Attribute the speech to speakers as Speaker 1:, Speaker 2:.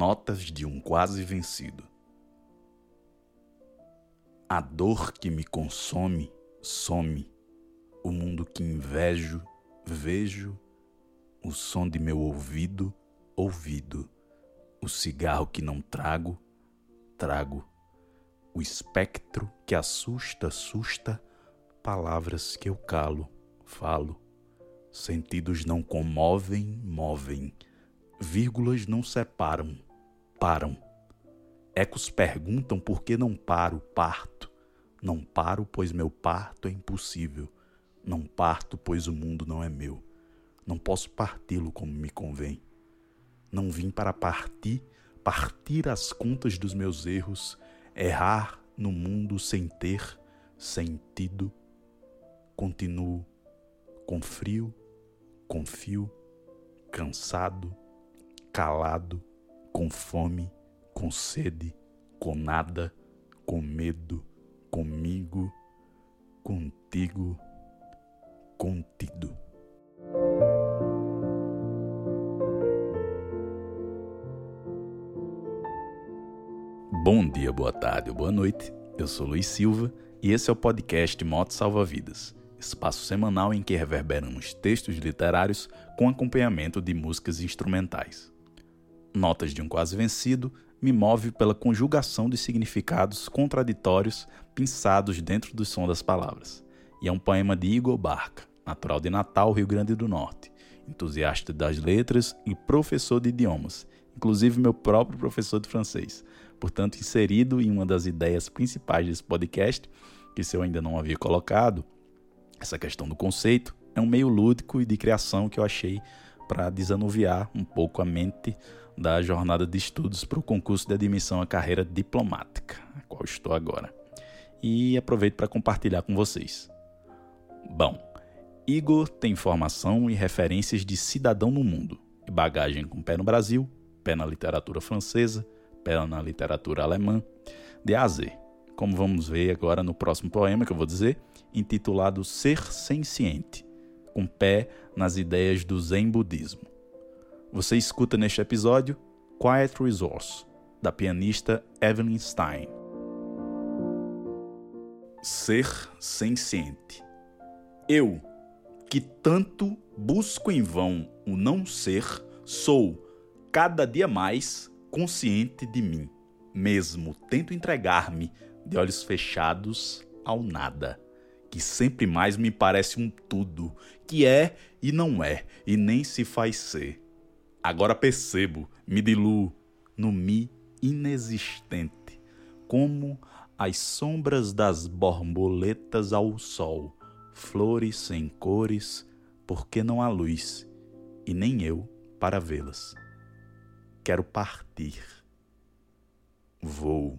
Speaker 1: Notas de um quase vencido. A dor que me consome, some. O mundo que invejo, vejo. O som de meu ouvido, ouvido. O cigarro que não trago, trago. O espectro que assusta, assusta. Palavras que eu calo, falo. Sentidos não comovem, movem Vírgulas não separam, param. Ecos perguntam por que não paro, parto. Não paro, pois meu parto é impossível. Não parto, pois o mundo não é meu. Não posso parti-lo como me convém. Não vim para partir, partir as contas dos meus erros, errar no mundo sem ter sentido. Continuo com frio, confio, cansado, calado, com fome, com sede, com nada, com medo, comigo, contigo, contido. Bom dia, boa tarde ou boa noite. Eu sou Luiz Silva e esse é o podcast Moto Salva Vidas, espaço semanal em que reverberamos textos literários com acompanhamento de músicas instrumentais. Notas de um Quase Vencido me move pela conjugação de significados contraditórios pensados dentro do som das palavras. E é um poema de Igor Barca, natural de Natal, Rio Grande do Norte, entusiasta das letras e professor de idiomas, inclusive meu próprio professor de francês, portanto inserido em uma das ideias principais desse podcast, que se eu ainda não havia colocado, essa questão do conceito, é um meio lúdico e de criação que eu achei para desanuviar um pouco a mente da jornada de estudos para o concurso de admissão à carreira diplomática, a qual estou agora. E aproveito para compartilhar com vocês. Bom, Igor tem formação e referências de cidadão no mundo, e bagagem com pé no Brasil, pé na literatura francesa, pé na literatura alemã, de A Z, como vamos ver agora no próximo poema que eu vou dizer, intitulado Ser Senciente, com pé nas ideias do Zen Budismo. Você escuta neste episódio Quiet Resource, da pianista Evelyn Stein. Ser senciente. Eu, que tanto busco em vão o não ser, sou, cada dia mais, consciente de mim. Mesmo tento entregar-me de olhos fechados ao nada, que sempre mais me parece um tudo, que é e não é, e nem se faz ser Agora percebo, me diluo no mi inexistente, como as sombras das borboletas ao sol, flores sem cores, porque não há luz, e nem eu para vê-las. Quero partir. Vou.